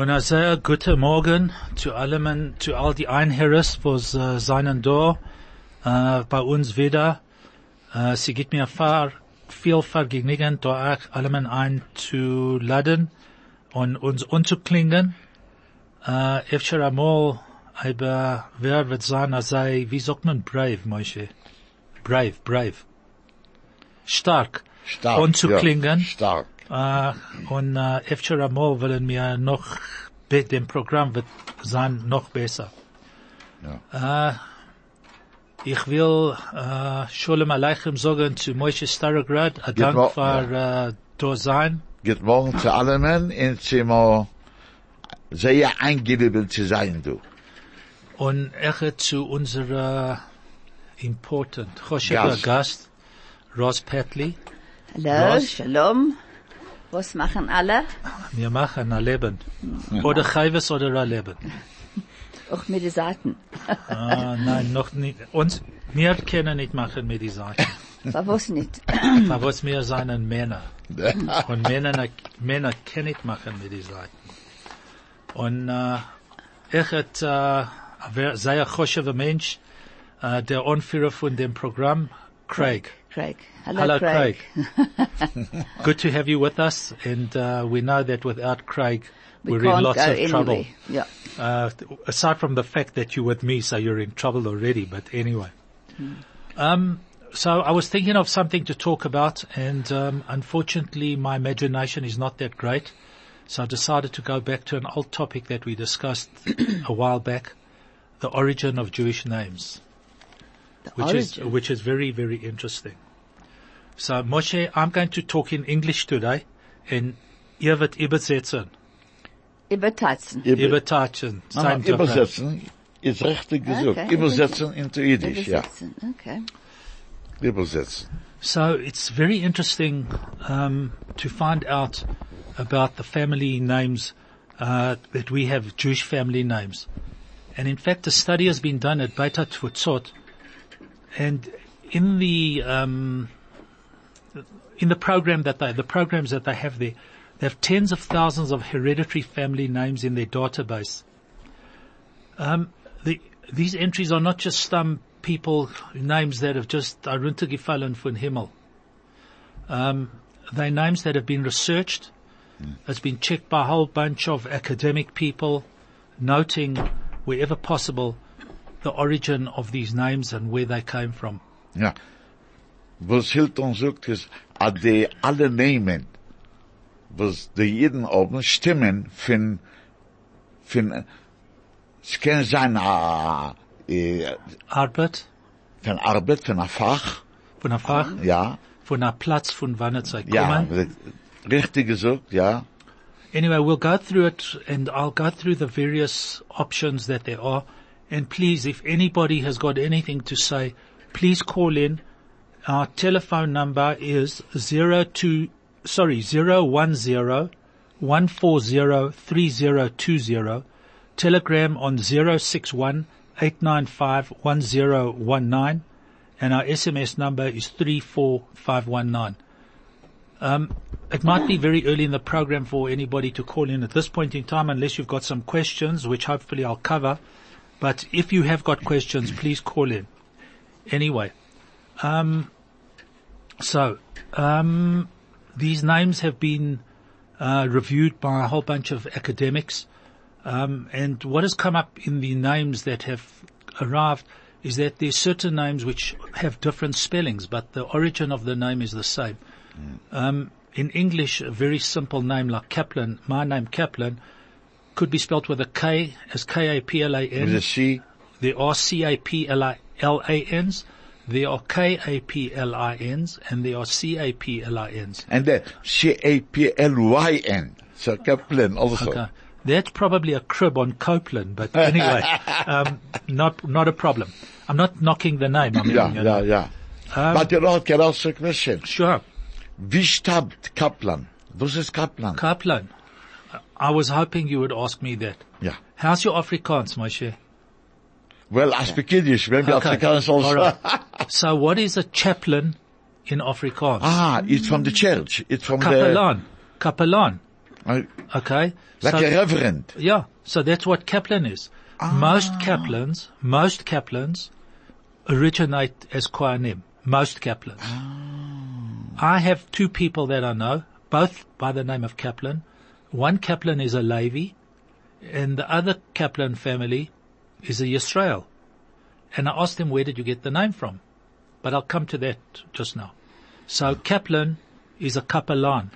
Und sehr guten Morgen zu allem, zu all die Einherres, was äh, seinen da äh, bei uns wieder. Äh, sie gibt mir fahr, viel Vergnügen, da auch allem ein zu laden und uns umzuklingen. Äh, öfter einmal, aber wer wird sein, sei, wie sagt man brave, Moshe? Brave, brave. Stark. Stark. Umzuklingen. Ja, stark. Äh, und äh, öfter einmal wollen wir noch, be- dem Programm wird sein noch besser. Äh, ich will äh, Sholem Aleichem sagen zu Moshe Starograd, ein Dank für äh, da sein. Guten Morgen zu allen und sie mal sehr eingeliebelt zu sein, du. Und echt zu unserer important Gast. Gast, Ross Petley. Hallo, Was? Shalom. Was machen alle? Wir machen ein Leben. Oder Chayves oder ein Leben. Auch mit den Seiten. Ah, nein, noch nicht. Uns, wir können nicht machen mit die Sachen. Aber was nicht? Aber was wir seien Männer. Und Männer, Männer können nicht machen mit die Sachen. Und, äh, ich hat, äh, wer- sehr choshever Mensch, äh, der Anführer von dem Programm, Craig. Craig. Hello, Hello, Craig. Good to have you with us, and uh, we know that without Craig, We we're in lots of anywhere. trouble. Yeah. Uh, aside from the fact that you're with me, so you're in trouble already, but anyway. Um, so I was thinking of something to talk about, and um, unfortunately my imagination is not that great, so I decided to go back to an old topic that we discussed a while back, the origin of Jewish names The which is which is very very interesting. So Moshe, I'm going to talk in English today, and ihr wird übersetzen, Übertatzen. übertauchen, Mama, sein Job. übersetzen ist richtig gesagt. Okay. Übersetzen into Yiddish, ja. Übersetzen. Okay. Übersetzen. So it's very interesting um, to find out about the family names uh, that we have Jewish family names, and in fact, a study has been done at Beit Tfutzot, and in the um, in the program that they the programs that they have there, they have tens of thousands of hereditary family names in their database. Um, the, these entries are not just some people names that have just are runtergefallen von Himmel. Um, they're names that have been researched. It's been checked by a whole bunch of academic people, noting wherever possible the origin of these names and where they came from. Ja. Was Hilton sagt, ist, a die alle Namen, was die jeden oben stimmen von, von, es kann sein, a, äh, Arbeit, von Arbeit, von a Fach, von einer Fach, ja, von einer Platz, von wann sie ja, kommen. richtig gesagt, ja, Anyway, we'll go through it and I'll go through the various options that there are. And please, if anybody has got anything to say, please call in. Our telephone number is zero two, sorry, zero one zero one four zero three zero two zero. Telegram on zero six one eight nine five one zero one nine, and our SMS number is three four five one nine. Um, it might be very early in the program for anybody to call in at this point in time unless you've got some questions, which hopefully I'll cover. But if you have got questions, please call in. Anyway, um, so, um, these names have been, uh, reviewed by a whole bunch of academics. Um, and what has come up in the names that have arrived is that there's certain names which have different spellings, but the origin of the name is the same. Um, in English, a very simple name like Kaplan, my name Kaplan, could be spelt with a K as with a K-A-P-L-A-N. C, There are C-A-P-L-A-N-S, there are K-A-P-L-I-Ns, and there are C-A-P-L-I-Ns. and the C-A-P-L-Y-N, so Kaplan also. Okay. That's probably a crib on Copeland, but anyway, um, not, not a problem. I'm not knocking the name. I mean, Ja, you ja, know. ja. Um, But you know, can ask a question. Sure. Wie stammt Kaplan? Was ist Kaplan? Kaplan. I was hoping you would ask me that. Yeah. How's your Afrikaans, Moshe? Well, I speak Yiddish, maybe Okay. Afrikaans also. Right. so what is a chaplain in Afrikaans? Ah, it's from the church. It's from. Kapelaan. the, Okay. Like so, a reverend. yeah. So that's what Kaplan is. Most Kaplans, most Kaplans originate as Kohanim. Most Kaplans. I have two people that I know, both by the name of Kaplan. One Kaplan is a Levi, and the other Kaplan family is a Yisrael. And I asked him, where did you get the name from? But I'll come to that just now. So Kaplan is a Kaplan.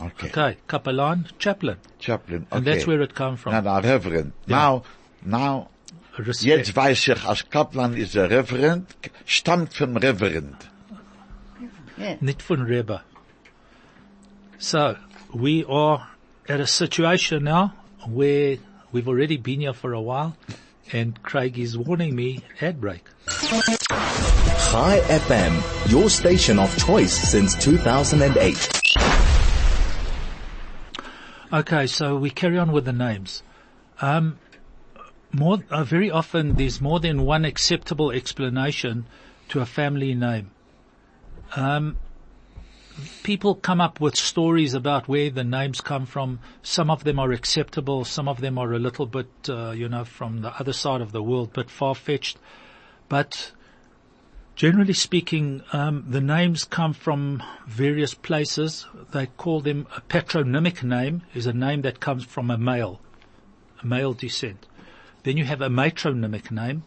Okay. Okay, Kaplan, chaplain. Chaplain. Okay. And that's where it comes from. Na, na, reverend. Now, now, Respect. jetzt weiß ich, als Kaplan ist ein Reverend, stammt vom Reverend. Yeah. Nicht von Rebbe. So, we are at a situation now where we've already been here for a while and Craig is warning me ad break. Hi FM, your station of choice since 2008. Okay, so we carry on with the names. Um, more, uh, very often there's more than one acceptable explanation to a family name. Um, people come up with stories about where the names come from. Some of them are acceptable. Some of them are a little bit, uh, you know, from the other side of the world, but far-fetched. But generally speaking, um, the names come from various places. They call them a patronymic name is a name that comes from a male, a male descent. Then you have a matronymic name,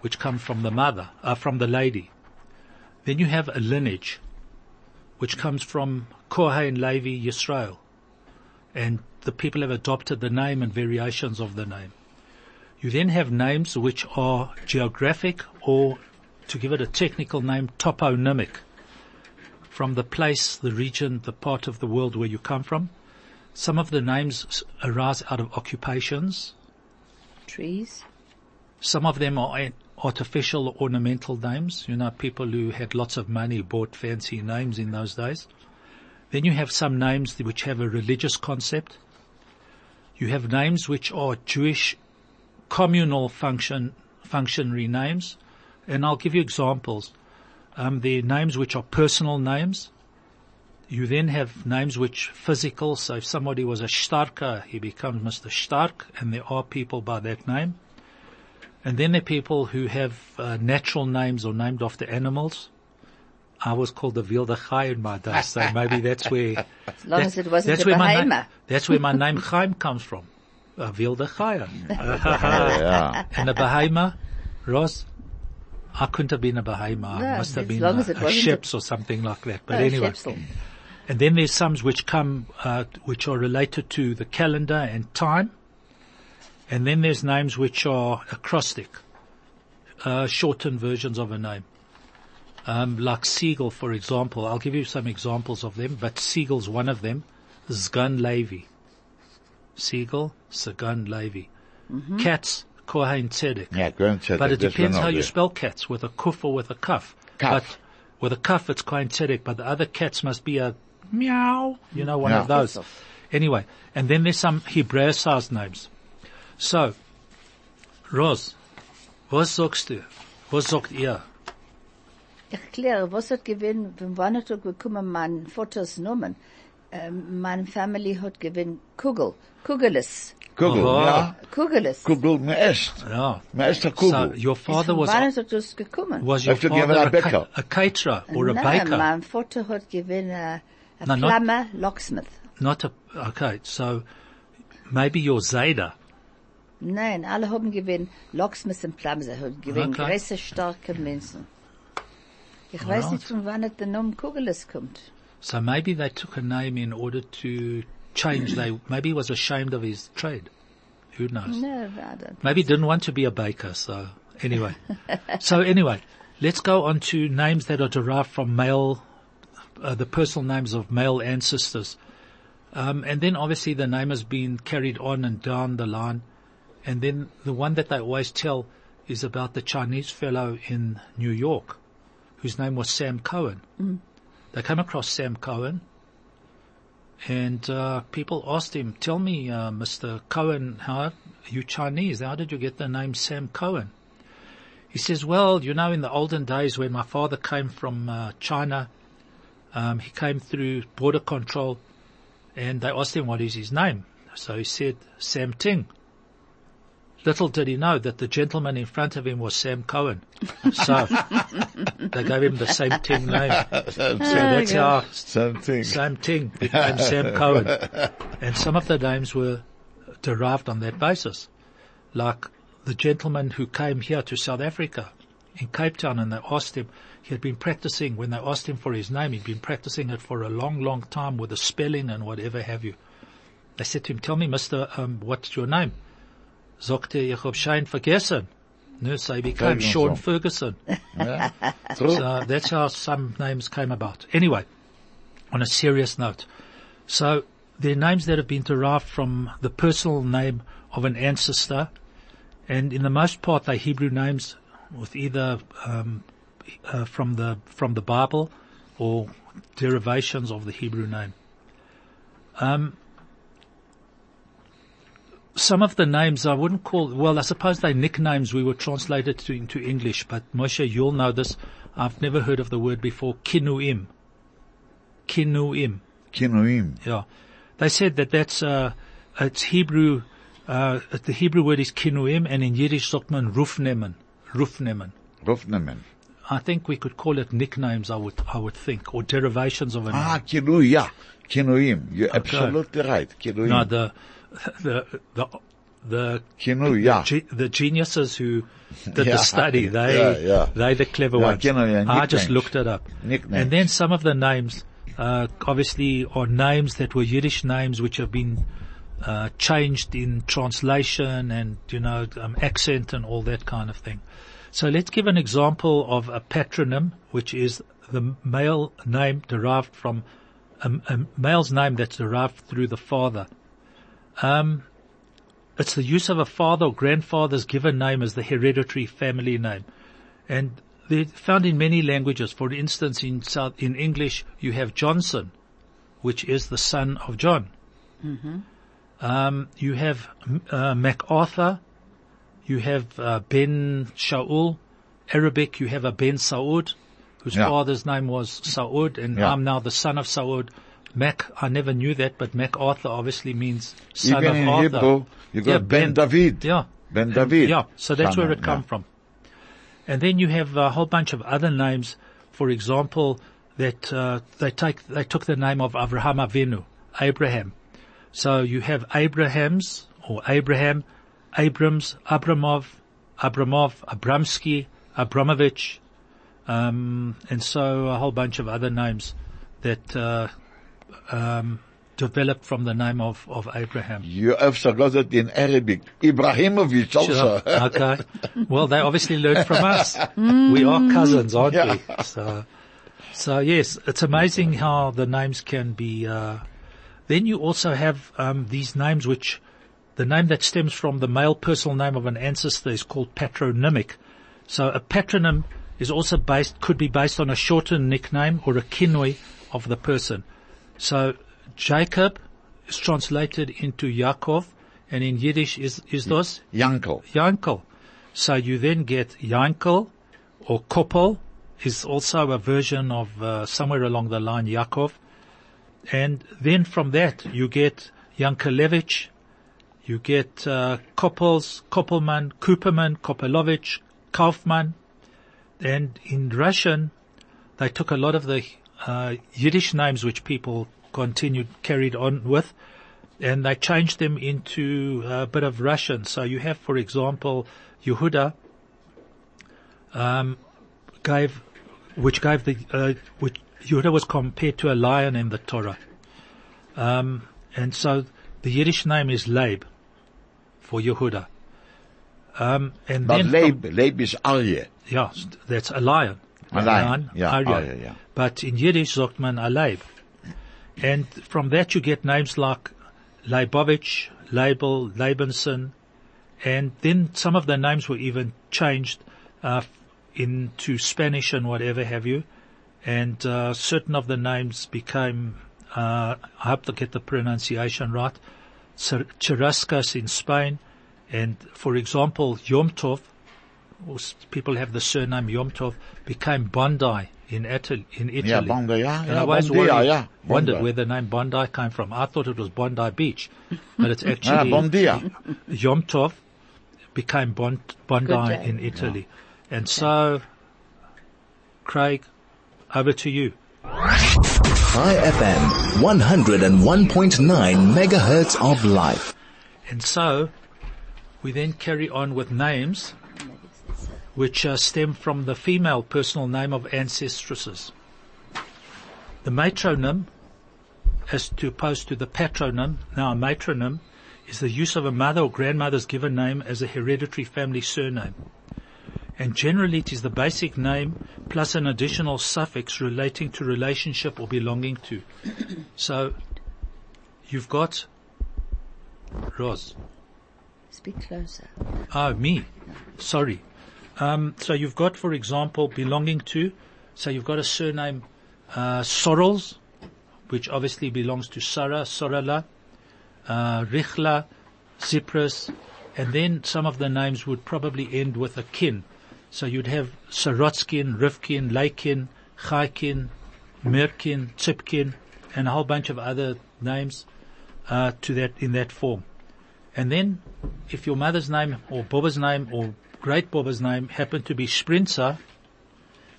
which comes from the mother, uh, from the lady. Then you have a lineage, which comes from Kohen, Levi, Yisrael. And the people have adopted the name and variations of the name. You then have names which are geographic or, to give it a technical name, toponymic. From the place, the region, the part of the world where you come from. Some of the names arise out of occupations. Trees. Some of them are artificial ornamental names. You know, people who had lots of money bought fancy names in those days. Then you have some names which have a religious concept. You have names which are Jewish communal function, functionary names. And I'll give you examples. Um, are names which are personal names. You then have names which physical. So if somebody was a Starker, he becomes Mr. Stark, and there are people by that name. And then there are people who have uh, natural names or named after animals. I was called the Wilde Chai in my day, so maybe that's where. As long as it wasn't that's where my name, behemoth. That's where my name Chaim comes from. Uh, Wilde Chai. Ja. and a behemoth, Ross. I couldn't have been a behemoth. No, I must have been a, a or something like that. But Oh, anyway. Shepsel. And then there's some which come, uh, which are related to the calendar and time. And then there's names which are acrostic, uh, shortened versions of a name. Um, like Siegel, for example. I'll give you some examples of them, but Siegel's one of them. Zgan Levi. Siegel, Zgan Levi. Cats, Kohen Tzedek. Ja, Gönn said But it that's depends how of you spell cats, with a kuf or with a kaf. Kaf. But with a kaf, it's Kohen Tzedek, but the other cats must be a meow, you know, one Yeah. of those. Anyway, and then there's some Hebraicized names. So, Ros, was sagst du? Was sagt ihr? Ich kläre, was hat gewinn, von wann hat er gekommen, mein Vaters Namen? Ähm, meine Family hat gewinn Kugel, Kugeles, Kugel, Aha. ja. Kugeles. Kugel, me esst. Ja. Me esst a So, your father Von was, wann hat das gekommen? was your Hast father ein a, ca- Bäcker? a caterer or a Nein, baker? mein Vater hat gewinn, äh, a No, not- plumber, locksmith. Not a, okay, so maybe your Zayda. Nein, alle haben gewinn Locksmith und Plumber, sie haben gewinn Okay. große, starke Menschen. Ich weiß Alright. nicht, von wann der Name Kugeles kommt. So maybe they took a name in order to change, they, maybe he was ashamed of his trade. Who knows? No, I don't. Maybe didn't want to be a baker, so anyway. so anyway, let's go on to names that are derived from male, uh, the personal names of male ancestors. Um, and then obviously the name has been carried on and down the line. And then the one that they always tell is about the Chinese fellow in New York, whose name was Sam Cohen. They came across Sam Cohen, and uh, people asked him, "Tell me, uh, Mr. Cohen, how are you Chinese? How did you get the name Sam Cohen?" He says, "Well, you know, in the olden days when my father came from uh, China, um, he came through border control, and they asked him what is his name, So he said, Sam Ting. Little did he know that the gentleman in front of him was Sam Cohen. So they gave him the same Ting name. So that's how Something. Sam Ting became Sam Cohen. And some of the names were derived on that basis. Like the gentleman who came here to South Africa in Cape Town and they asked him, he had been practicing, when they asked him for his name, he'd been practicing it for a long, long time with the spelling and whatever have you. They said to him, tell me, mister, um, what's your name? Sagte, ich hab Schein vergessen. No, so he became Sean Ferguson. Yeah. So that's how some names came about. Anyway, on a serious note. So they're names that have been derived from the personal name of an ancestor and in the most part they're Hebrew names with either, um, uh, from the, from the Bible or derivations of the Hebrew name. Um, some of the names I wouldn't call, well, I suppose they're nicknames we were translated to, into English, but Moshe, you'll know this. I've never heard of the word before. Kinuim. Kinuim. Kinuim. Yeah. They said that that's, uh, it's Hebrew, uh, the Hebrew word is kinuim and in Yiddish sagt man rufnemen. Rufnemen. Rufnemen. I think we could call it nicknames, I would, I would think, or derivations of a name. Ah, name. Kinu, yeah. Kinuim. You're absolutely right. Kinuim. No, the, the, the, the, Kinu, yeah. ge- the geniuses who did Yeah. the study, they, Yeah, they the clever ones. I just looked it up. Nicknames. And then some of the names, uh, obviously are names that were Yiddish names which have been, uh, changed in translation and, you know, um, accent and all that kind of thing. So let's give an example of a patronym, which is the male name derived from a, a male's name that's derived through the father. Um, it's the use of a father or grandfather's given name as the hereditary family name. And they're found in many languages. For instance, in South, in English, you have Johnson, which is the son of John. Um, you have uh, MacArthur, you have uh, Ben Shaul. Arabic, you have a Ben Saud, whose Yeah. father's name was Saud, and Yeah. I'm now the son of Saud. Mac, I never knew that, but MacArthur obviously means son Even of Arthur. Hebrew, you got Yeah, Ben David. Yeah. Ben David. Yeah, so that's where it come yeah. from. And then you have a whole bunch of other names. For example, that uh, they take they took the name of Avraham Avinu, Abraham. So you have Abrahams or Abraham, Abrams, Abramov, Abramov, Abramsky, Abramovich, um, and so a whole bunch of other names that uh, um, developed from the name of, of Abraham. You have got it in Arabic. Ibrahimovic also. Sure. Okay. Well, they obviously learned from us. We are cousins, aren't Yeah. we? So, so yes, it's amazing how the names can be. Uh, then you also have um, these names, which the name that stems from the male personal name of an ancestor is called patronymic. So a patronym is also based, could be based on a shortened nickname or a kinoi of the person. So Jacob is translated into Yaakov, and in Yiddish is is das Yankel. Yankel. So you then get Yankel or Koppel is also a version of uh, somewhere along the line Yaakov. And then from that you get Yankelevich, you get uh, Koppels, Koppelman, Cooperman, Kopelovich, Kaufman. And in Russian, they took a lot of the uh, Yiddish names which people continued, carried on with, and they changed them into a bit of Russian. So you have, for example, Yehuda, um, gave, which gave the, uh, which Yehuda was compared to a lion in the Torah. Um, and so the Yiddish name is Leib for Yehuda. Um, and But then from- Leib, Leib is Arye. yeah, that's a lion. A lion, yeah, yeah. But in Yiddish sagt man a Leib. And from that you get names like Leibovich, Leibel, Leibenson, and then some of the names were even changed uh, into Spanish and whatever have you. And uh, certain of the names became, uh, I hope to get the pronunciation right, Chir- Chirascas in Spain. And for example, Yom Tov people have the surname Yomtov, became Bondi in Italy. In Italy. Yeah, Bondi, yeah, And yeah, I always Bondi, yeah, worried- yeah, wondered Bondi. where the name Bondi came from. I thought it was Bondi Beach, but it's actually Ah, Bon dia. Yom Tov became bon, Bondi Good day. in Italy. And so, Craig, over to you. High FM 101.9 megahertz of life. And so, we then carry on with names which uh, stem from the female personal name of ancestresses. The matronym, as opposed to the patronym, now a matronym, is the use of a mother or grandmother's given name as a hereditary family surname. And generally it is the basic name plus an additional suffix relating to relationship or belonging to. so, you've got Roz. Speak closer. Oh, me. Sorry. Um, so you've got, for example, belonging to, so you've got a surname, uh, Sorrels, which obviously belongs to Sarah, Sorala, uh, Richla, Cyprus, and then some of the names would probably end with a kin. So you'd have Sorotskin, Rivkin, Leikin, Chaikin, Merkin, Tsipkin, and a whole bunch of other names, uh, to that, in that form. And then, if your mother's name or Boba's name or great Boba's name happened to be Sprinzer,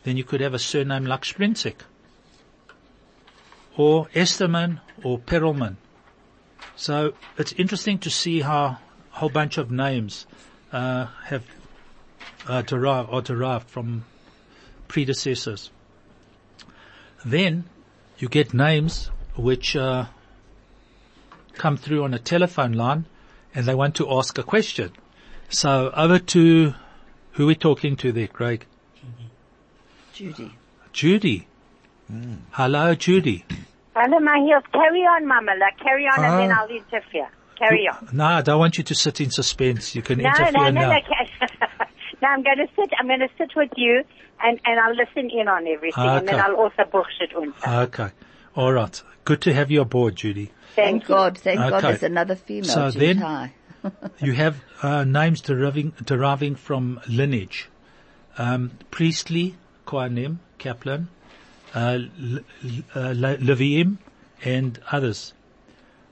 then you could have a surname like Sprinzek. Or Esterman or Perelman. So it's interesting to see how a whole bunch of names uh, have uh, derived or derived from predecessors. Then you get names which uh, come through on a telephone line and they want to ask a question. So over to who we talking to there, Craig? Judy. Judy. Hello, Judy. Hello, my heels. Carry on, Mama. Like, carry on, and then Ah. I'll interfere. Carry on. No, I don't want you to sit in suspense. You can No, interfere no, no, now. no. ca- no, I'm going to sit. I'm going to sit with you, and and I'll listen in on everything, and then I'll also bullshit unter. Okay. All right. Good to have you aboard, Judy. Thank Thank. God. Thank God there's another female. So Judy then- High. You have uh, names deriving deriving from lineage. Um, Priestley, Kohanim, Kaplan, uh, uh, Le- Leviim, and others.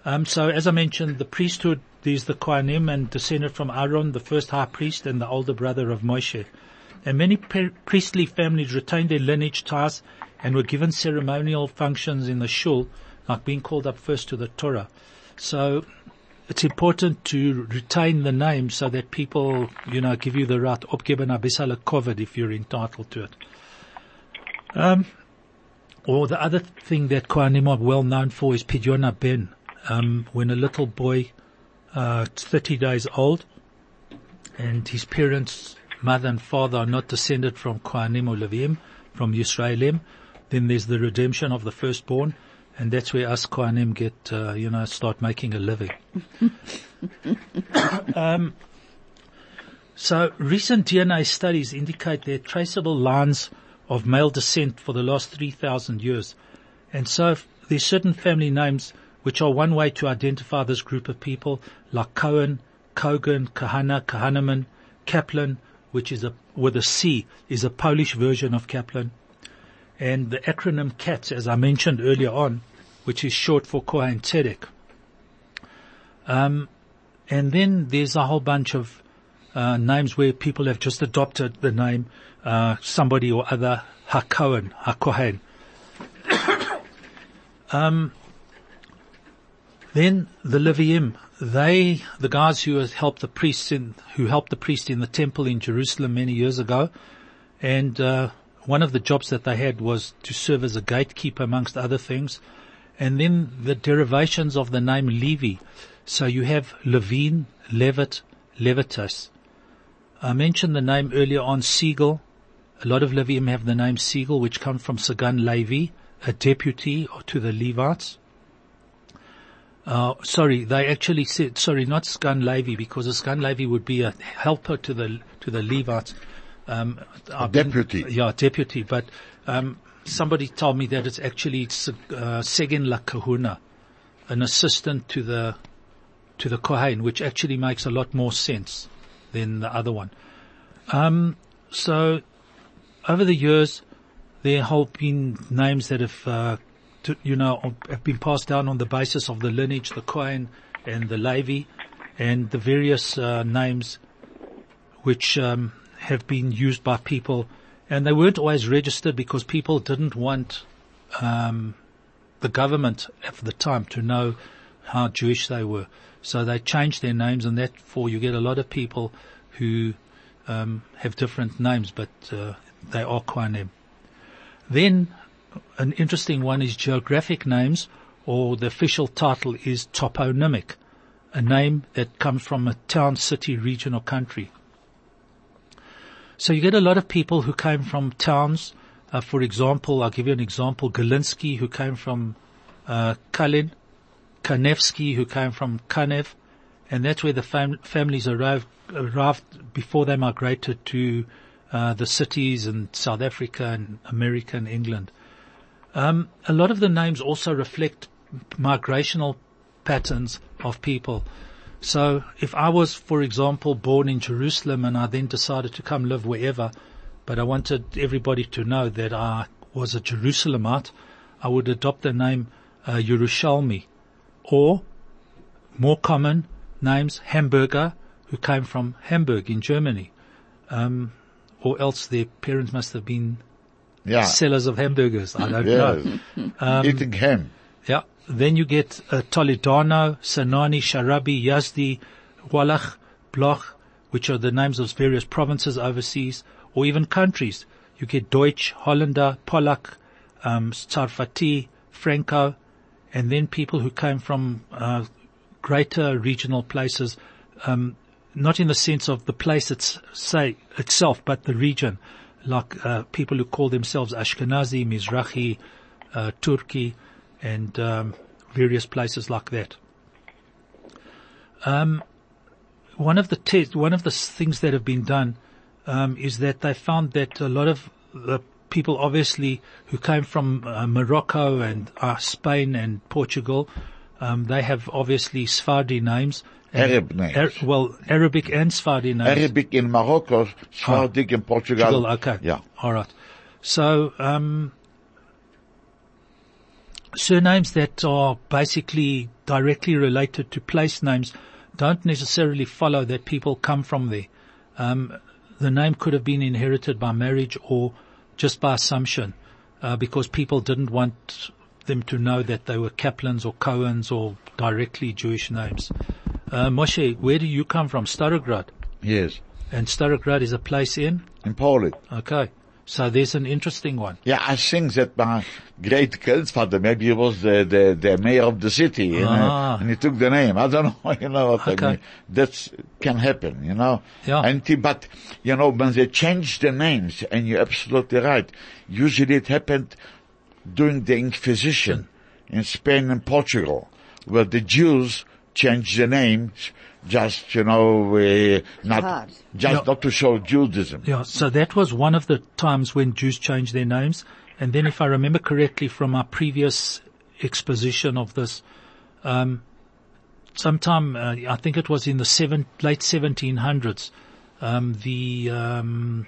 Um, so as I mentioned, the priesthood is the Kohanim and descended from Aaron, the first high priest and the older brother of Moshe. And many pri- priestly families retained their lineage ties and were given ceremonial functions in the shul, like being called up first to the Torah. So it's important to retain the name so that people, you know, give you the right opgeben abisala covered if you're entitled to it. Um, or the other thing that Kohanim are well known for is Pidyon Ben. Um, when a little boy, uh, 30 days old, and his parents, mother and father are not descended from Kohanim or Levim, from Yisraelim, then there's the redemption of the firstborn, and that's where us Kohanim get, uh, you know, start making a living. um, so recent DNA studies indicate there are traceable lines of male descent for the last 3,000 years. And so there's certain family names which are one way to identify this group of people, like Cohen, Kogan, Kahana, Kahanaman, Kaplan, which is a, with a C, is a Polish version of Kaplan. And the acronym CATS, as I mentioned earlier on, which is short for Kohen Tzedek. Um, and then there's a whole bunch of uh, names where people have just adopted the name uh, somebody or other HaKohen, HaKohen. um, then the Leviim, they, the guys who has helped the priests in, who helped the priest in the temple in Jerusalem many years ago, and uh, one of the jobs that they had was to serve as a gatekeeper amongst other things. And then the derivations of the name Levi. So you have Levine, Levit, Levitas. I mentioned the name earlier on, Siegel. A lot of Levium have the name Siegel, which comes from Sagan Levi, a deputy to the Levites. Uh, sorry, they actually said, sorry, not Sgan Levi, because a Sgan Levi would be a helper to the, to the Levites. Um, a deputy. Yeah, deputy, but, um, somebody told me that it's actually, uh, Segin La Kahuna, an assistant to the, to the Kohen, which actually makes a lot more sense than the other one. Um, so over the years, there have been names that have, uh, to, you know, have been passed down on the basis of the lineage, the Cohen and the Levi, and the various uh, names which um, have been used by people, and they weren't always registered because people didn't want um, the government at the time to know how Jewish they were. So they changed their names, and therefore you get a lot of people who um, have different names, but uh, they are Kohanim. Then an interesting one is geographic names, or the official title is toponymic, a name that comes from a town, city, region, or country. So you get a lot of people who came from towns. Uh, for example, I'll give you an example: Galinsky, who came from uh, Kalin, Kanevsky, who came from Kanev, and that's where the fam- families arrived, arrived before they migrated to uh, the cities in South Africa and America and England. Um, a lot of the names also reflect migrational patterns of people. So if I was, for example, born in Jerusalem and I then decided to come live wherever, but I wanted everybody to know that I was a Jerusalemite, I would adopt the name uh, Yerushalmi or more common names Hamburger, who came from Hamburg in Germany, um, or else their parents must have been Yeah. sellers of hamburgers. I don't know. Eating ham. Yeah. Then you get uh, Toledano, Sanani, Sharabi, Yazdi, Wallach, Bloch, which are the names of various provinces overseas, or even countries. You get Deutsch, Hollander, Polak, um, Tsarfati, Franco, and then people who came from uh, greater regional places, um, not in the sense of the place it's say itself, but the region, like uh, people who call themselves Ashkenazi, Mizrahi, uh, Turkey, and um, various places like that. Um, one of the te- one of the things that have been done um, is that they found that a lot of the people, obviously, who came from uh, Morocco and uh, Spain and Portugal, um, they have obviously Sephardi names. Arab names. Ar- well, Arabic and Sephardi names. Arabic in Morocco, Sephardic in Portugal. Portugal, okay. Yeah. All right. So, um, surnames that are basically directly related to place names don't necessarily follow that people come from there. Um, the name could have been inherited by marriage or just by assumption, uh, because people didn't want them to know that they were Kaplans or Cohens or directly Jewish names. Uh, Moshe, where do you come from? Starograd. Yes. And Starograd is a place in? In Poland. Okay. So there's an interesting one. Yeah, I think that my great grandfather, maybe he was the, the, the mayor of the city, you Ah. know, and he took the name. I don't know, you know what Okay. I mean. That's, can happen, you know. Yeah. And, he- but, you know, when they change the names, and you're absolutely right, usually it happened during the Inquisition in Spain and Portugal, where the Jews changed the names just, you know, uh, not, Hard. just Yeah. not to show Judaism. Yeah, so that was one of the times when Jews changed their names. And then if I remember correctly from our previous exposition of this, um, sometime, uh, I think it was in the seven, late 1700s, um, the, um,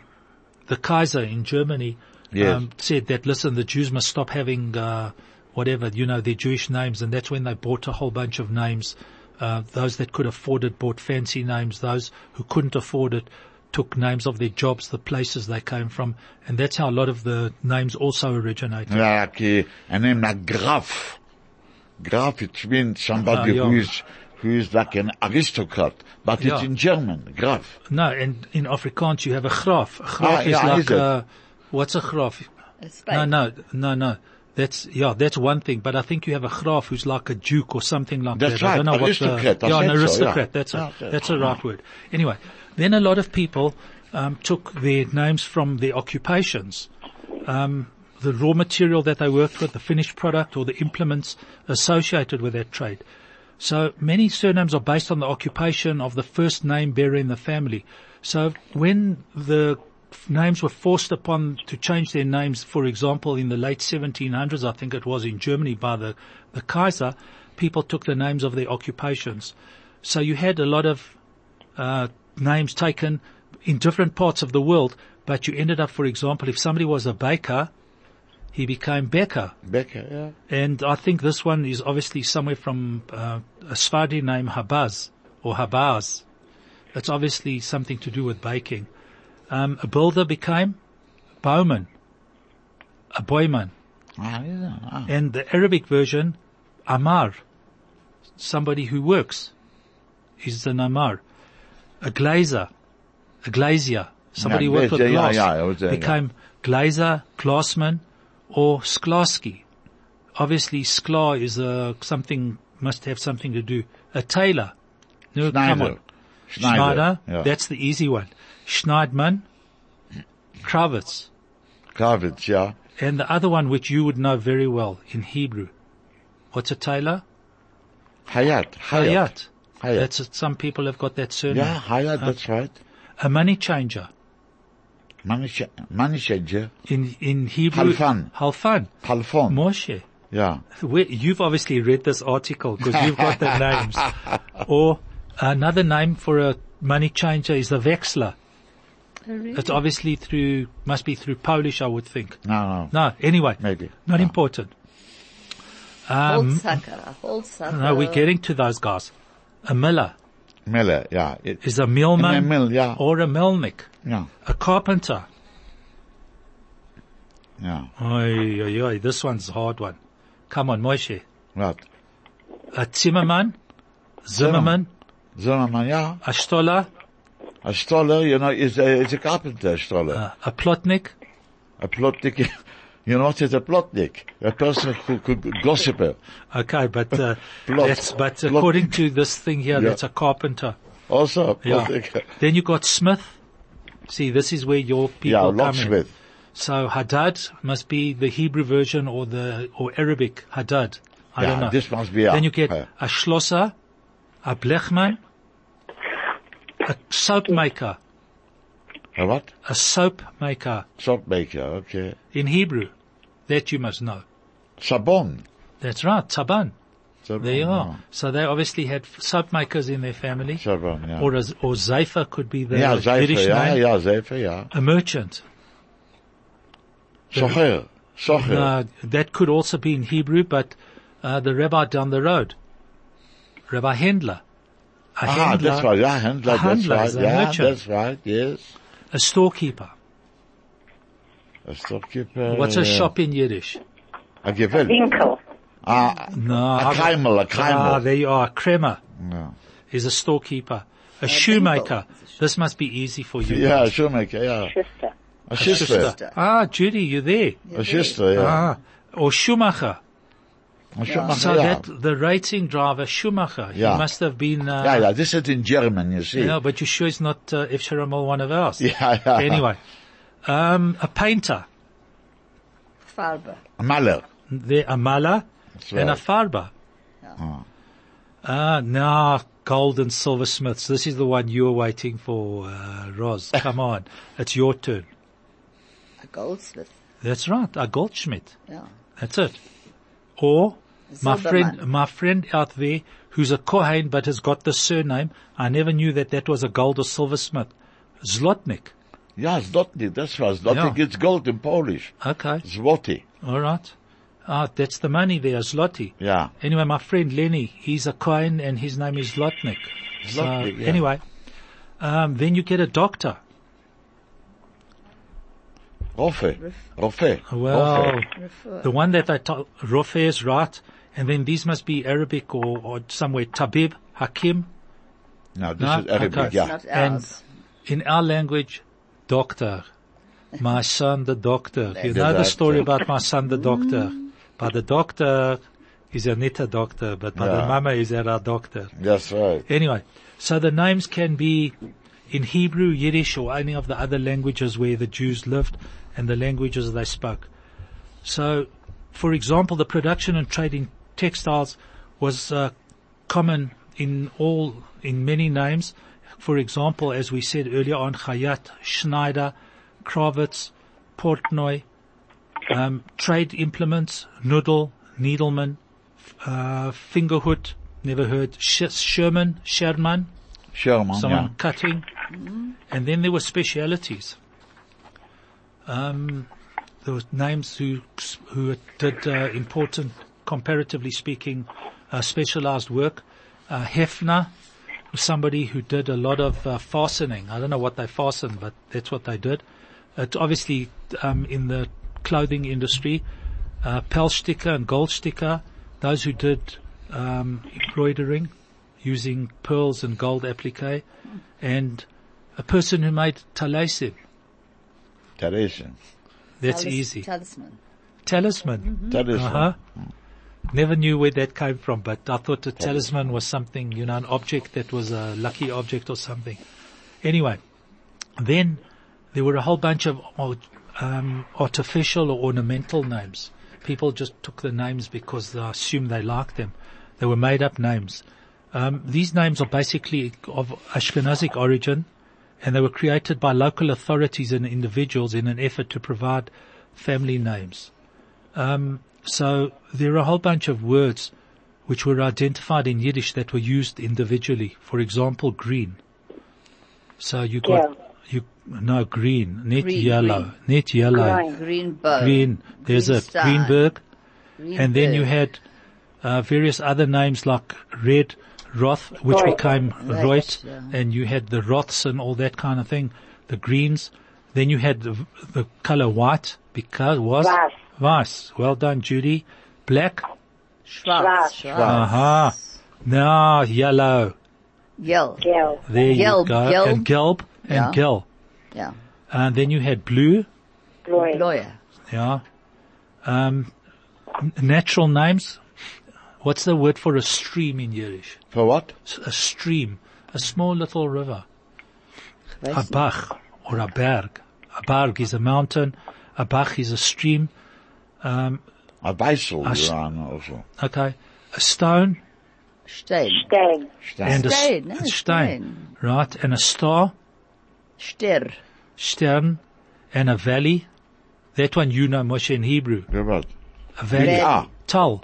the Kaiser in Germany, Yes. um, said that, listen, the Jews must stop having, uh, whatever, you know, their Jewish names. And that's when they bought a whole bunch of names. Uh, those that could afford it bought fancy names. Those who couldn't afford it took names of their jobs, the places they came from. And that's how a lot of the names also originated. like uh, a name like Graf. Graf, it means somebody Ah, yeah. who is who is like an aristocrat, but it's in German. Graf. No, and in Afrikaans you have a graf. A graf Ah, is yeah, like is a, what's a graf? A. No, no, no, no. That's, yeah, that's one thing, but I think you have a graf who's like a duke or something like That's that. I don't right, know aristocrat, what the, yeah, an said so, aristocrat. yeah. That's a, that's- that's a right word. Anyway, then a lot of people, um, took their names from their occupations. Um, the raw material that they worked with, the finished product or the implements associated with that trade. So many surnames are based on the occupation of the first name bearer in the family. So when the names were forced upon to change their names, for example, in the late 1700s, I think it was in Germany by the, the Kaiser, people took the names of their occupations. So you had a lot of uh, names taken in different parts of the world, but you ended up, for example, if somebody was a baker, he became Becker. Becker, yeah. And I think this one is obviously somewhere from uh, a Sephardi name Habaz or Habaz. It's obviously something to do with baking. Um, a builder became bowman, a boyman. Ah, yeah. Ah. And the Arabic version, Amar, somebody who works, is an Amar. A glazer, a glazier, somebody who worked with glass, yeah, I was there, yeah. became glazer, glassman, or sklarski. Obviously, sklar is a, something, must have something to do. A tailor. No, come Schneider. Schneider. Schneider, Yeah. that's the easy one. Schneidman, Kravitz, Kravitz, yeah. and the other one which you would know very well in Hebrew. What's a tailor? Hayat. Hayat. Hayat. That's it. Some people have got that surname. Yeah, Hayat, uh, that's right. A money changer. Money, ch- money changer. In, in Hebrew. Halfan. Halfan. Moshe. Yeah. Where, you've obviously read this article because you've got the names. Or another name for a money changer is a vexler. Oh, really? It's obviously through, must be through Polish, I would think. No, no. No, anyway. Maybe. Not No. important. Um, Holzhacker, Holzhacker. no, we're getting to those guys. A miller Miller, yeah. It, is a millman In a mill, yeah. or a melnik. yeah. A carpenter. Yeah. Oi, oi, oi, this one's a hard one. Come on, Moshe. Right. A Zimmerman, Zimmerman, Zimmerman, yeah. a Stoller, A stoller, you know, is a, is a carpenter, a stoller. uh, a Plotnik, A plotnik, you know what is a plotnik? A person who could gossiper. Okay, but uh, Plot. that's but Plot. according to this thing here, Yeah. that's a carpenter. Also Yeah. plotnik. Then you got Smith. See, this is where your people Yeah, come in. locksmith. So Hadad must be the Hebrew version or the or Arabic Hadad. I Yeah, don't know. this must be. Then you get a Schlosser, a Blechman, a soap maker, A what? a soap maker Soap maker, okay. in Hebrew. That you must know. Sabon. That's right, Taban. Sabon, There you are. So they obviously had soap makers in their family. Sabon, yeah. Or, as, or Zeifer could be the yeah, Yiddish Zeifer, yeah, name. yeah, Zeifer, yeah. A merchant. Socher. Socher. Uh, that could also be in Hebrew, but uh, the rabbi down the road, Rabbi Handler. A Ah, handler, that's right, yeah, handler, a that's right, a yeah, merchant. that's right, yes. a storekeeper. A storekeeper. What's a uh, shop in Yiddish? A gevel. Winkel. Ah, No, a I've- keimel, a Ah, there you are. Kremer No. is a storekeeper. A shoemaker. This must be easy for you. Yeah, a shoemaker, yeah. Schuster. A schuster. Ah, Judy, you're there. A schuster, yeah. Ah, or Schumacher. A Schumacher, So yeah. that the racing driver Schumacher, Yeah. he must have been. Uh, Yeah, yeah, this is in German, you see. Yeah, but you sure it's not uh, F. Sharamel, one of ours. Yeah, yeah. Anyway, um, a painter, Farbe. A Maler. there a maler, and a right. farber. Ah, now gold and silversmiths. This is the one you're waiting for, uh, Roz. Come on, it's your turn. A goldsmith. That's right, a goldschmidt. Yeah. That's it. Or my friend, my friend out there who's a Kohen but has got the surname. I never knew that that was a gold or silversmith. Zlotnik. Yeah, Zlotnik, that's right. Zlotnik Yeah. is gold in Polish. Okay, Zloty. all right. Ah, that's the money there, Zloty. Yeah. Anyway, my friend Lenny, he's a Kohen and his name is Zlotnik. So, yeah. anyway, um, then you get a doctor. Rofe. Rofe. Well, Rofe. the one that I told, Rofe is right. And then these must be Arabic or, or somewhere Tabib, Hakim. No, this No? is Arabic, Okay. yeah. Not And in our language, doctor. My son, the doctor. You know the Exactly. story about my son, the doctor. Mm. But the doctor is a nita doctor, but my Yeah. mama is a doctor. That's right. Anyway, so the names can be in Hebrew, Yiddish, or any of the other languages where the Jews lived and the languages they spoke. So, for example, the production and trade in textiles was uh, common in all, in many names. For example, as we said earlier on, Hayat, Schneider, Kravitz, Portnoy, um, trade implements, Noodle, Needleman, uh, Fingerhut, never heard, Sh- Sherman, Sherman, Sherman, someone yeah. cutting, and then there were specialities. Um, there were names who who did uh, important, comparatively speaking, uh, specialized work. Uh, Hefner was somebody who did a lot of uh, fastening. I don't know what they fastened, but that's what they did. It's obviously um, in the clothing industry. Uh, Pelsticker and Goldsticker, those who did um, embroidering using pearls and gold applique, and a person who made talesim. Teresa. That's Talis- easy. Talisman. Talisman. Teresa. Uh-huh. Never knew where that came from, but I thought a talisman was something, you know, an object that was a lucky object or something. Anyway, then there were a whole bunch of um, artificial or ornamental names. People just took the names because they assumed they liked them. They were made up names. Um, these names are basically of Ashkenazic origin, and they were created by local authorities and individuals in an effort to provide family names. Um, so there are a whole bunch of words which were identified in Yiddish that were used individually. For example, green. So you got you no green, not Green, yellow, not yellow, Green. Green bow. green. There's a Greenstein. Greenberg, Green and then you had uh, various other names like Red, Roth, which Roth. became Right, Reut, yeah. and you had the Roths and all that kind of thing, the greens. Then you had the, the color white because was Weiß. Weiß. Well done, Judy. Black. Schwarz. Schwarz. Schwarz. Aha. Now yellow. Yell. Gel. There Gelb, you go. gelb. And gelb Yeah. and gel. Yeah. And then you had blue. Bleu. Lawyer. Yeah. Um, natural names. What's the word for a stream in Yiddish? For what? S- A stream. A small little river. A bach or a berg. A berg is a mountain. A bach is a stream. Um, A Beisel, Ach, Iran also. okay. A stone Stein. Stein. Stein. and a, s- Stein, no, a stein. Stein. Right. And a star. Ster. Stern. And a valley. That one you know, Moshe, in Hebrew. Ja, wat? A valley. Ah, Tal.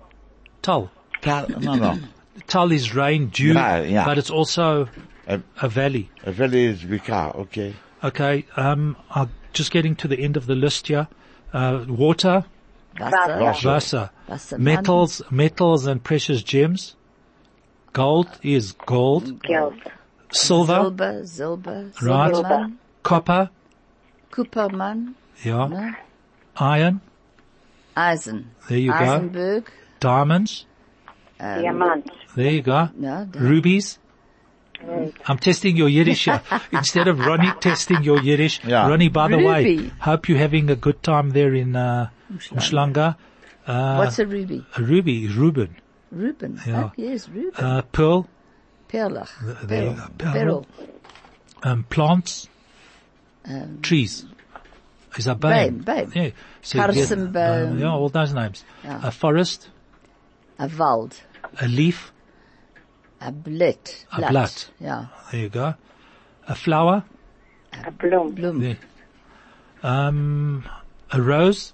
Tal. tal, no, no. Tal is rain, dew, Ja, ja. but it's also A, a valley. a valley is Vika, okay. Okay, um, I'm just getting to the end of the list here. Uh, water, Wasser. Wasser. Wasser, Wassermann. metals, metals and precious gems. Gold is gold. Gel. Silver, Silber. Silber. Right. Silbermann. copper, Coopermann. yeah, No? iron, Eisen. there you go. Eisenberg. Diamonds, Diamant. Um, there you go. No, Rubies. I'm testing your Yiddish here. Instead of Ronnie testing your Yiddish. Yeah. Ronnie, by the way, hope you're having a good time there in, uh, Umhlanga. Uh, What's a ruby? a ruby is Ruben. Ruben. Yeah. Oh, yes, Ruben. Uh, pearl, Perlach. there you Perl. go. Perl. um, plants, Um, trees. Is a babe. Babe, babe. Yeah. So you Karsenbaum. uh, yeah, all those names. Yeah. A forest, a Wald. a leaf, A Blatt. A Blatt. Yeah. there you go. A flower, A bloom. Bloem. there. Um, a rose,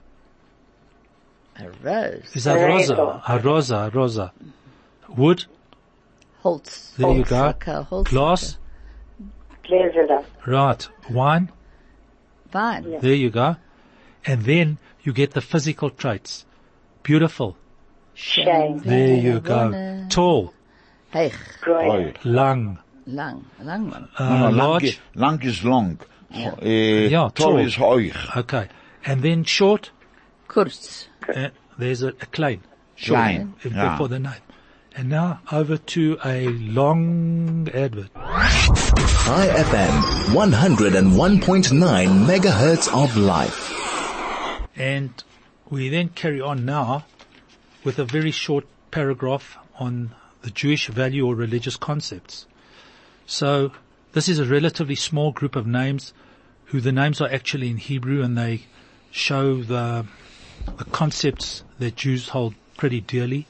A Rose. is a A rosa, rosa. a rosa, a rosa. Wood, Holz. there you go. Holzhacker, Holzhacker. Glass, Gläser. right. Wine, Wein. there you go. And then you get the physical traits. Beautiful, Schön. there you go. Wonne. Tall, Heich. Groß. Oi. long, Lang. Lang man. uh, No, no, lang, large. is, lang is long. Eh, Ja, tall tall. is hoog. Okay. And then short, Kurz. uh, there's a, a klein. Klein. in- Ja. Before the name. And now over to a long advert. High FM 101.9 megahertz of life. And we then carry on now with a very short paragraph on the Jewish value or religious concepts. So this is a relatively small group of names who the names are actually in Hebrew and they show the, the concepts that Jews hold pretty dearly.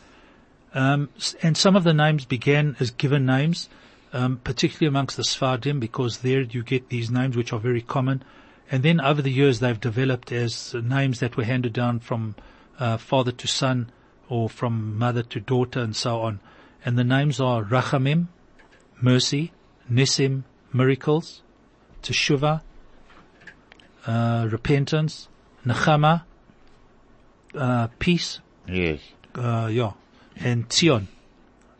Um, and some of the names began as given names, um, particularly amongst the Sfardim, because there you get these names which are very common. And then over the years, they've developed as names that were handed down from uh, father to son, or from mother to daughter, and so on. And the names are Rachamim, mercy, Nisim, miracles, Teshuvah, uh, repentance, Nechama, uh, peace, Yes. uh, yeah, and Tzion.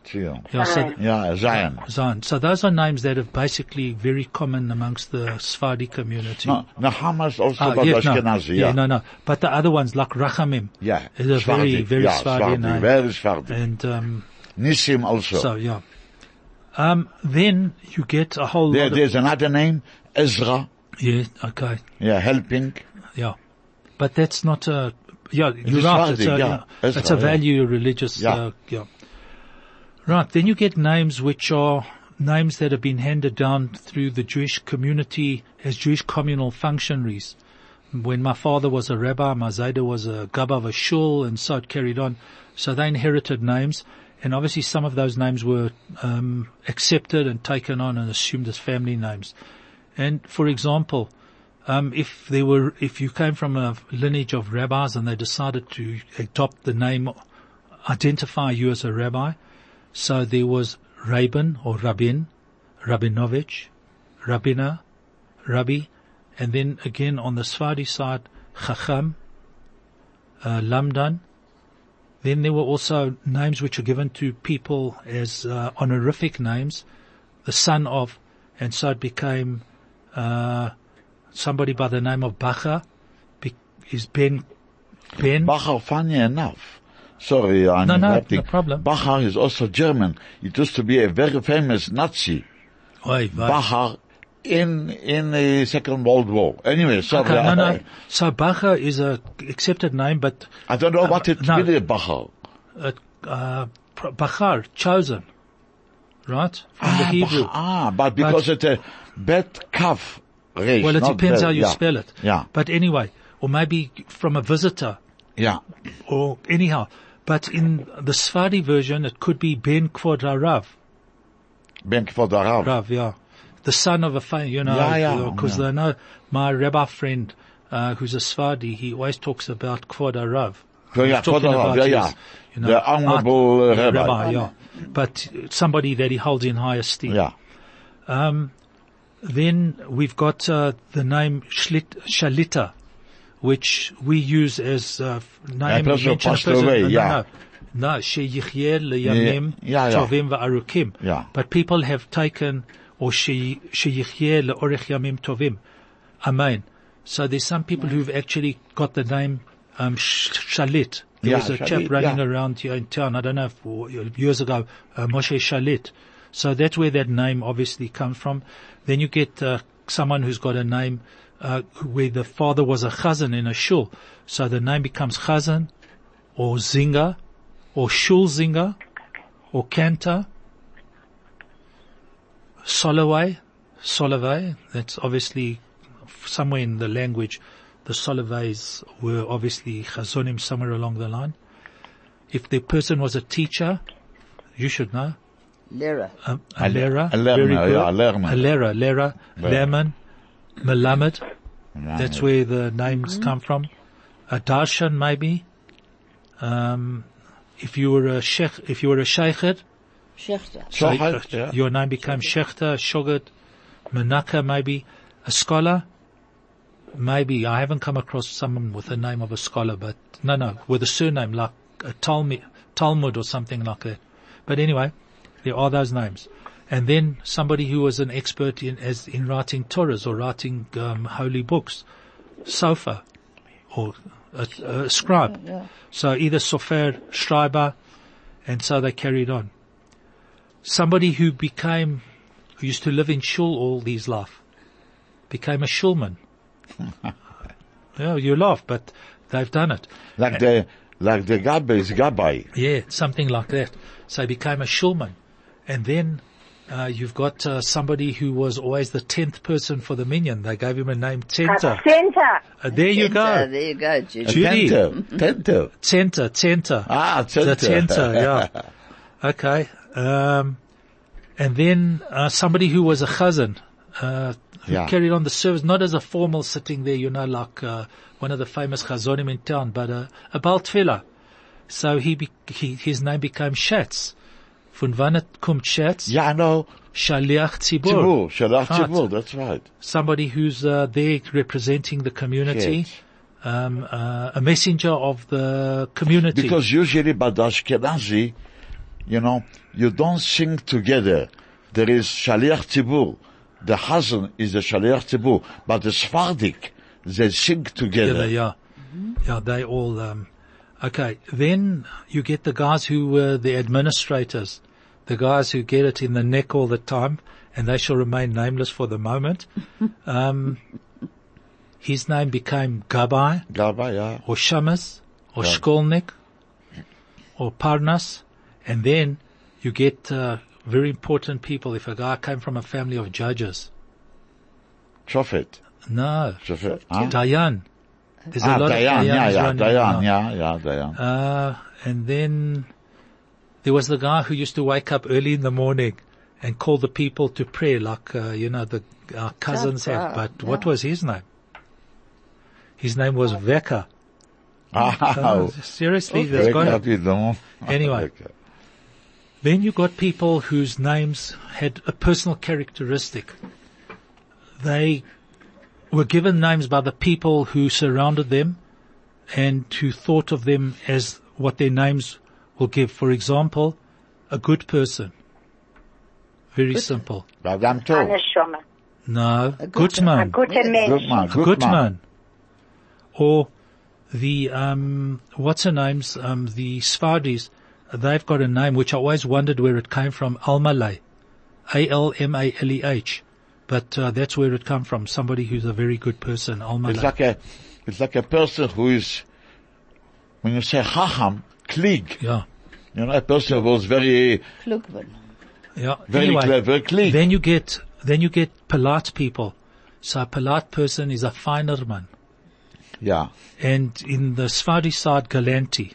Zion. Yeah, so, Yeah, Zion. Zion. So those are names that are basically very common amongst the Sephardi community. No, Nahama is also Ah, about yes, no. Yeah, yeah. no, no. But the other ones like Rachamim. Yeah. Is a very, very yeah, Sephardi Sephardi, name. Very Sephardi. And, um, Nisim also. so, yeah. Um, then you get a whole there, lot of, there's another name, Ezra. yeah, okay, Yeah, helping. yeah. But that's not a, yeah, you're right, it's a, yeah. yeah, Ezra, it's a yeah. value religious, Yeah. uh, yeah. Right, then you get names which are names that have been handed down through the Jewish community as Jewish communal functionaries. When my father was a rabbi, my Zayda was a gabba of a shul, and so it carried on. So they inherited names, and obviously some of those names were um, accepted and taken on and assumed as family names. And for example, um, if there were, if you came from a lineage of rabbis and they decided to adopt the name, identify you as a rabbi, so there was Rabin or Rabin, Rabinovich, Rabbiner, Rabbi, and then again on the Sephardi side, Chacham, uh, Lamdan. Then there were also names which were given to people as uh, honorific names, the son of, and so it became uh, somebody by the name of Bacha, be- is Ben, Ben, Bachar, funny enough. Sorry, I'm No, no, no problem. Bachar is also German. It used to be a very famous Nazi. Oi, wei. In, in the Second World War. Anyway, sorry. Okay, no, I, no. So Bacha is a accepted name, but I don't know what it no. really Bachar. uh, uh, Bachar, chosen, right? From the Ah, Hebrew. Bach- ah, but because it's a bet kaf resh, Well, it depends bet- how you yeah. spell it. Yeah, But anyway, or maybe from a visitor, yeah. or anyhow. But in the Sephardi version, it could be Ben Kvod Rav. Ben the Rav. Rav, yeah. The son of a famous, you know, Yeah, yeah, because yeah. they know my rabbi friend, uh, who's a Swadi, he always talks about Kvod Rav. Yeah, He's talking Kvod Rav, about yeah, yeah. You know, The honorable, uh, rabbi. yeah. But somebody that he holds in high esteem. Yeah. Then we've got uh, the name Shlit, Shalita, which we use as uh, name. person who mention a passed away, no, yeah. No, no. no Sheyichye leyamim Yeah, yeah. Yeah. But people have taken, or she- leorech yamim tovim. Amen. So there's some people who've actually got the name um, Shalit. There Yeah, was a Shalit, chap running yeah. around here in town. I don't know if years ago, uh, Moshe Shalit. So that's where that name obviously comes from. Then you get uh, someone who's got a name uh, where the father was a chazan in a shul. So the name becomes chazan, or zinger, or shul zinger, or cantor. Soloway, Soloway. That's obviously somewhere in the language. The Soloways were obviously chazonim somewhere along the line. If the person was a teacher, you should know. Lera. Um, a lera, a learner, very good. yeah, a learner. A lera, lera, lerman, melamed. That's where the names come from. A darshan maybe. Um, if you were a sheikh, if you were a sheikhed, Schechter. So, so yeah. your name became shechter, shogad, menaka maybe. A scholar, maybe. I haven't come across someone with the name of a scholar, but no, no, with a surname like a Talmud, Talmud or something like that. But anyway, there are those names. And then somebody who was an expert in, as, in writing Torahs or writing, um, holy books. Sofa. Or a, a scribe. Yeah. So either sofer, schreiber, and so they carried on. Somebody who became, who used to live in shul all his life, became a shulman. yeah, you laugh, but they've done it. Like the, like the Gabbai is Gabbai. Yeah, something like that. So he became a shulman. And then, uh, you've got, uh, somebody who was always the tenth person for the minyan. They gave him a name, Tenta. Center. Uh, there you go. There you go, Judy. Judy. Tenter. Tenter. Tenta, Tenta. Ah, The Tenter. Tenta, yeah. Okay. Um, and then, uh, somebody who was a chazan, uh, who Yeah. carried on the service, not as a formal sitting there, you know, like, uh, one of the famous chazonim in town, but, uh, a Baal Tefillah. So he, be, he, his name became Shatz. Von wann kommt Shatz? Yeah, I know. Shaliach Tzibur. Right. Tzibur, that's right. Somebody who's uh, there representing the community. Um, uh, a messenger of the community. Because usually Badash the Ashkenazi, you know, you don't sing together. There is Shaliach Tzibur. The Hazan is the Shaliach Tzibur. But the Sephardic, they sing together. together, yeah. Yeah, they all, um, okay. Then you get the guys who were the administrators, the guys who get it in the neck all the time, and they shall remain nameless for the moment. um, his name became Gabai, Gaba, yeah. or Shamas, or Yeah. Shkolnik, or Parnas, and then you get, uh, very important people. If a guy came from a family of judges, Shofet. no, Shofet. Huh? Dayan. There's a Ah, lot Dayan, of yeah, Dayans yeah, running Dayan, yeah, yeah, Dayan. Uh, and then there was the guy who used to wake up early in the morning and call the people to pray like, uh, you know, the, our cousins have. Chakra, But what was his name? His name was Veka. Ah, Uh, seriously, there's got Veka, you know. Anyway. Veka. Then you got people whose names had a personal characteristic. They were given names by the people who surrounded them and who thought of them as what their names will give. For example, a good person. Very simple. Adam Tov. No, A good good A man. good mensch. Good man, A good, good man. man. Or the, um, what's her names? Um, the Sfardis, they've got a name which I always wondered where it came from. Almaleh. A-L-M-A-L-E-H. But, uh, that's where it come from. Somebody who's a very good person. Almaleh. It's like a, it's like a person who is, when you say Chacham, Klieg, yeah. you know, a person who was very, Klugman. Yeah. very anyway, clever, Klieg. Then you get, then you get polite people. So a polite person is a finer man. yeah. And in the Sephardi side, Galanti.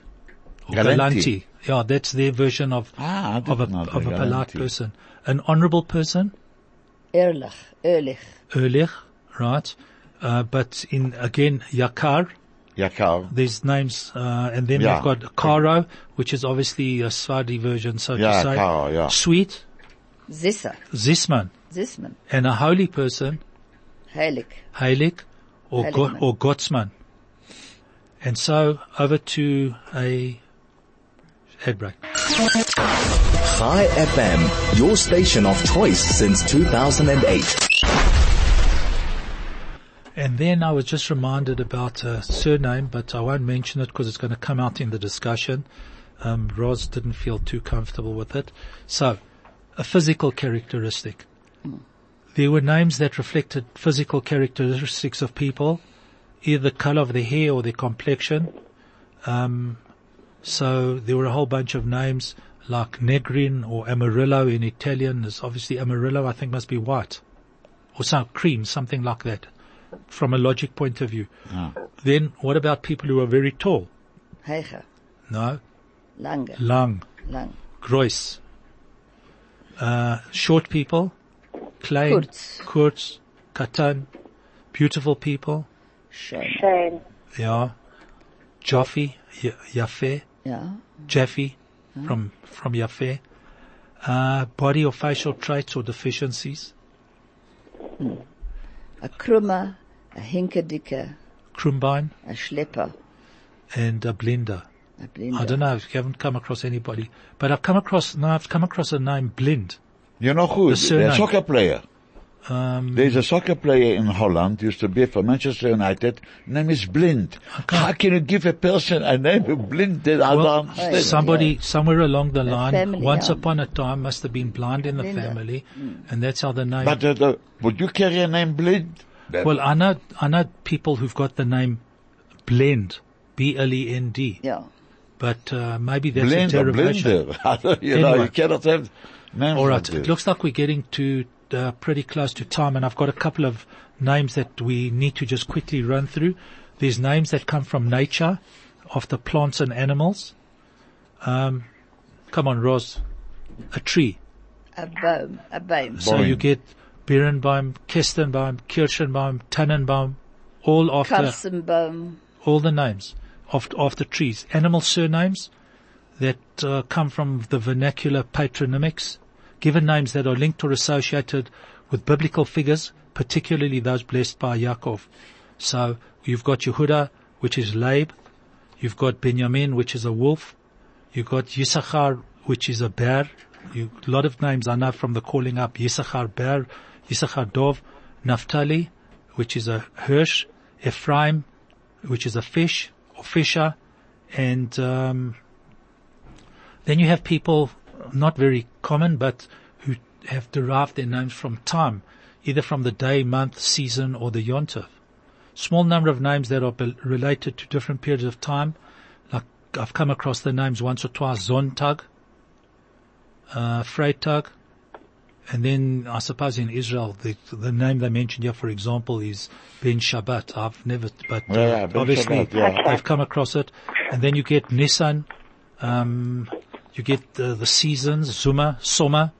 Galanti. Galanti. Yeah, that's their version of, Ah, of a, didn't of a polite person. An honorable person, Ehrlich. Ehrlich. Ehrlich, right? Uh, but in, again, Yakar, Yakar. there's names, uh, and then Yeah. we've got Karo, which is obviously a Sephardi version, so Yeah, to say. Karo, yeah. Sweet, Zisser. Zisman. Zisman. And a holy person, Heilig. Heilig, or, Heilig Go, or Gottsman. And so over to a head break. High FM, your station of choice since 2008. And then I was just reminded about a surname, but I won't mention it because it's going to come out in the discussion. Um, Roz didn't feel too comfortable with it. So, a physical characteristic. There were names that reflected physical characteristics of people, either the color of their hair or their complexion. Um, so there were a whole bunch of names like Negrin or Amarillo in Italian. Is obviously Amarillo, I think, must be white or some cream, something like that, from a logic point of view. Ah. Then what about people who are very tall? Heicher. No, Lange. lang, Lang. gross. Uh, short people, klein, Kurz. kurz, katan, beautiful people, Schön. Schön. yeah, Jaffe, y- Yaffe, Ja. Jaffe, from, from Yaffe, uh, body or facial traits or deficiencies, A krummer, a hinkerdicke, Krumbein, a schlepper, and a blender. a blinder. I don't know if you haven't come across anybody, but I've come across, no, I've come across a name Blind. You know who? The surname. The soccer player. Um, There's a soccer player in Holland, used to be for Manchester United, name is Blind. How can you give a person a name of Blind that I Well, don't understand? somebody somewhere along the line, once yeah. upon a time, must have been blind in the Blinder. family, and that's how the name. But uh, the, would you carry a name Blind? That- well, I know I know people who've got the name Blend, B L E N D, Ja. but uh, maybe that's a Blender, derivation. Blender. you know, you cannot have names All like right, this. it looks like we're getting to uh, pretty close to time, and I've got a couple of names that we need to just quickly run through. There's names that come from nature, of the plants and animals. Um, come on, Roz, a tree. A boom. A boom. So Boing. you get Birnbaum, Kirstenbaum, Kirschenbaum, Tannenbaum, all after, Karstenboom. all the names of, after trees. Animal surnames that uh, come from the vernacular patronymics. Given names that are linked or associated with biblical figures, particularly those blessed by Yaakov. So you've got Yehuda, which is Laib. You've got Benjamin, which is a wolf. You've got Yisachar, which is a bear. You, a lot of names I know from the calling up. Yisachar bear, Yisachar dove, Naphtali, which is a hirsch, Ephraim, which is a fish or fisher, and um, then you have people not very common, but who have derived their names from time, either from the day, month, season, or the yontif. Small number of names that are related to different periods of time. Like I've come across the names once or twice: Zontag, uh, Freitag, and then I suppose in Israel the the name they mentioned here, for example, is Ben Shabbat. I've never, but uh, Yeah, yeah, obviously Shabbat, yeah. I've come across it. And then you get Nissan, um, you get the, the seasons, Zuma, summer,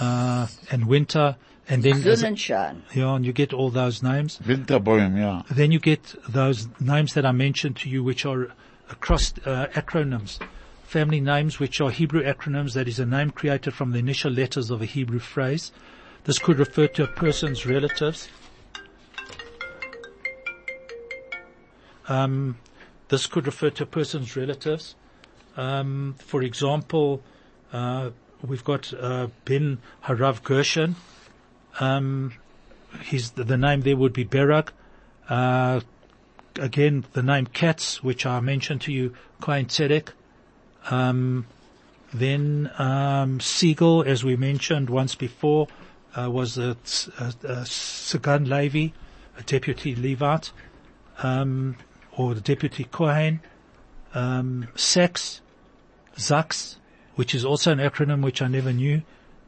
uh, and winter, and then Sonnenschein. yeah, and you get all those names. Winterboim, yeah. Then you get those names that I mentioned to you, which are across uh, acronyms, family names, which are Hebrew acronyms. That is a name created from the initial letters of a Hebrew phrase. This could refer to a person's relatives. Um, this could refer to a person's relatives. Um, for example, uh, we've got uh, Ben Harav Gershon. Um, his the name there would be Berak. Uh, again, the name Katz, which I mentioned to you, Kohen Tzedek. Um, then um, Siegel, as we mentioned once before, uh, was a, a, a Sagan Levi, a deputy Levite, um, or the deputy Kohen. Um, Sex, Zax, which is also an acronym which I never knew.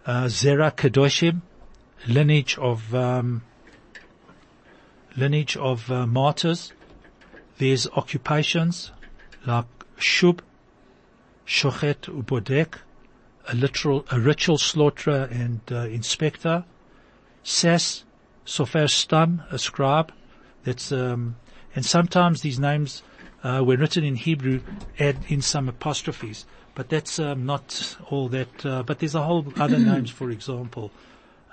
Uh, Zera Kadoshim, lineage of um, lineage of uh, martyrs. There's occupations like shub, shochet ubodek, a literal, a ritual slaughterer and uh, inspector. Sas, sofer stam, a scribe. That's um, and sometimes these names, uh, when written in Hebrew, add in some apostrophes. But that's um, not all that. Uh, but there's a whole other names, for example.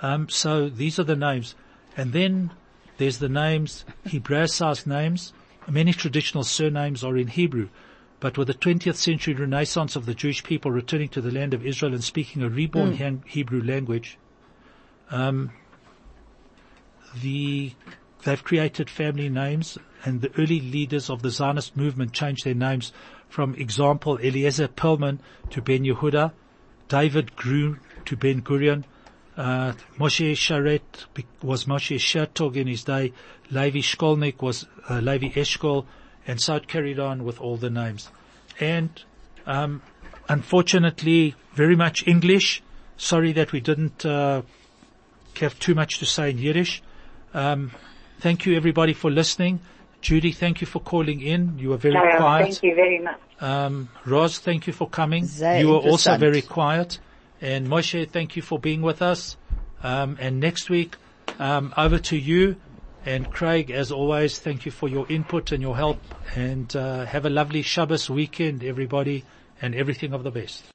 Um, so these are the names. And then there's the names, Hebraicized names. Many traditional surnames are in Hebrew. But with the 20th century renaissance of the Jewish people returning to the land of Israel and speaking a reborn Han- Hebrew language, um, the, they've created family names and the early leaders of the Zionist movement changed their names from example Eliezer Perlman to Ben Yehuda, David Grün to Ben Gurion, uh, Moshe Sharett was Moshe Shertok in his day, Levi Shkolnik was uh, Levi Eshkol, and so it carried on with all the names. And um, unfortunately, very much English. Sorry that we didn't uh, have too much to say in Yiddish. Um, thank you everybody for listening. Judy, thank you for calling in. You were very No, quiet. thank you very much. Um, Roz, thank you for coming. Sehr you were also very quiet. And Moshe, thank you for being with us. Um, and next week, um, over to you. And Craig, as always, thank you for your input and your help. And uh, have a lovely Shabbos weekend, everybody, and everything of the best.